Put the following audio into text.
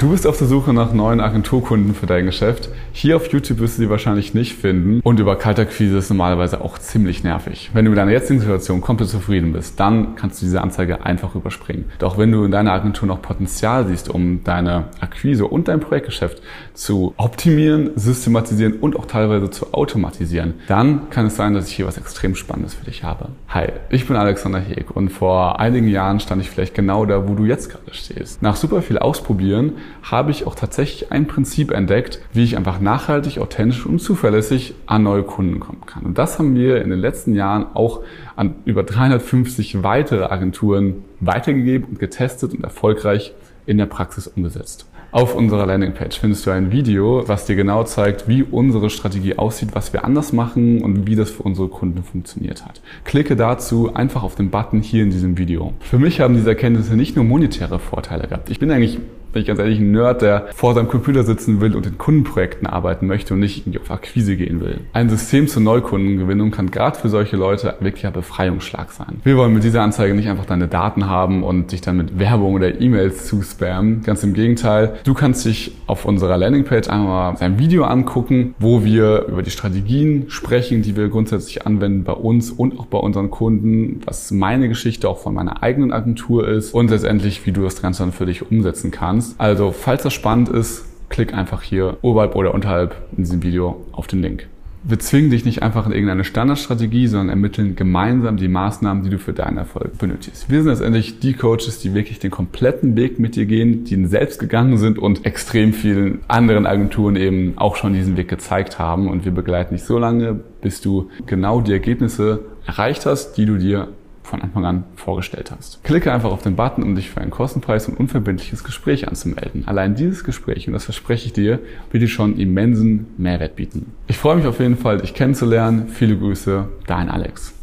Du bist auf der Suche nach neuen Agenturkunden für dein Geschäft. Hier auf YouTube wirst du sie wahrscheinlich nicht finden. Und über Kaltakquise ist normalerweise auch ziemlich nervig. Wenn du mit deiner jetzigen Situation komplett zufrieden bist, dann kannst du diese Anzeige einfach überspringen. Doch wenn du in deiner Agentur noch Potenzial siehst, um deine Akquise und dein Projektgeschäft zu optimieren, systematisieren und auch teilweise zu automatisieren, dann kann es sein, dass ich hier was extrem Spannendes für dich habe. Hi, ich bin Alexander Heg und vor einigen Jahren stand ich vielleicht genau da, wo du jetzt gerade stehst. Nach super viel Ausprobieren habe ich auch tatsächlich ein Prinzip entdeckt, wie ich einfach nachhaltig, authentisch und zuverlässig an neue Kunden kommen kann. Und das haben wir in den letzten Jahren auch an über 350 weitere Agenturen weitergegeben und getestet und erfolgreich in der Praxis umgesetzt. Auf unserer Landingpage findest du ein Video, was dir genau zeigt, wie unsere Strategie aussieht, was wir anders machen und wie das für unsere Kunden funktioniert hat. Klicke dazu einfach auf den Button hier in diesem Video. Für mich haben diese Erkenntnisse nicht nur monetäre Vorteile gehabt. Ich bin eigentlich bin ich ganz ehrlich ein Nerd, der vor seinem Computer sitzen will und in Kundenprojekten arbeiten möchte und nicht irgendwie auf Akquise gehen will. Ein System zur Neukundengewinnung kann gerade für solche Leute ein Befreiungsschlag sein. Wir wollen mit dieser Anzeige nicht einfach deine Daten haben und dich dann mit Werbung oder E-Mails zuspammen. Ganz im Gegenteil. Du kannst dich auf unserer Landingpage einmal ein Video angucken, wo wir über die Strategien sprechen, die wir grundsätzlich anwenden bei uns und auch bei unseren Kunden, was meine Geschichte auch von meiner eigenen Agentur ist und letztendlich, wie du das Ganze dann für dich umsetzen kannst kannst. Also, falls das spannend ist, klick einfach hier oberhalb oder unterhalb in diesem Video auf den Link. Wir zwingen dich nicht einfach in irgendeine Standardstrategie, sondern ermitteln gemeinsam die Maßnahmen, die du für deinen Erfolg benötigst. Wir sind letztendlich die Coaches, die wirklich den kompletten Weg mit dir gehen, die ihn selbst gegangen sind und extrem vielen anderen Agenturen eben auch schon diesen Weg gezeigt haben. Und wir begleiten dich so lange, bis du genau die Ergebnisse erreicht hast, die du dir von Anfang an vorgestellt hast. Klicke einfach auf den Button, um dich für ein kostenfreies und unverbindliches Gespräch anzumelden. Allein dieses Gespräch, und das verspreche ich dir, wird dir schon immensen Mehrwert bieten. Ich freue mich auf jeden Fall, dich kennenzulernen. Viele Grüße, dein Alex.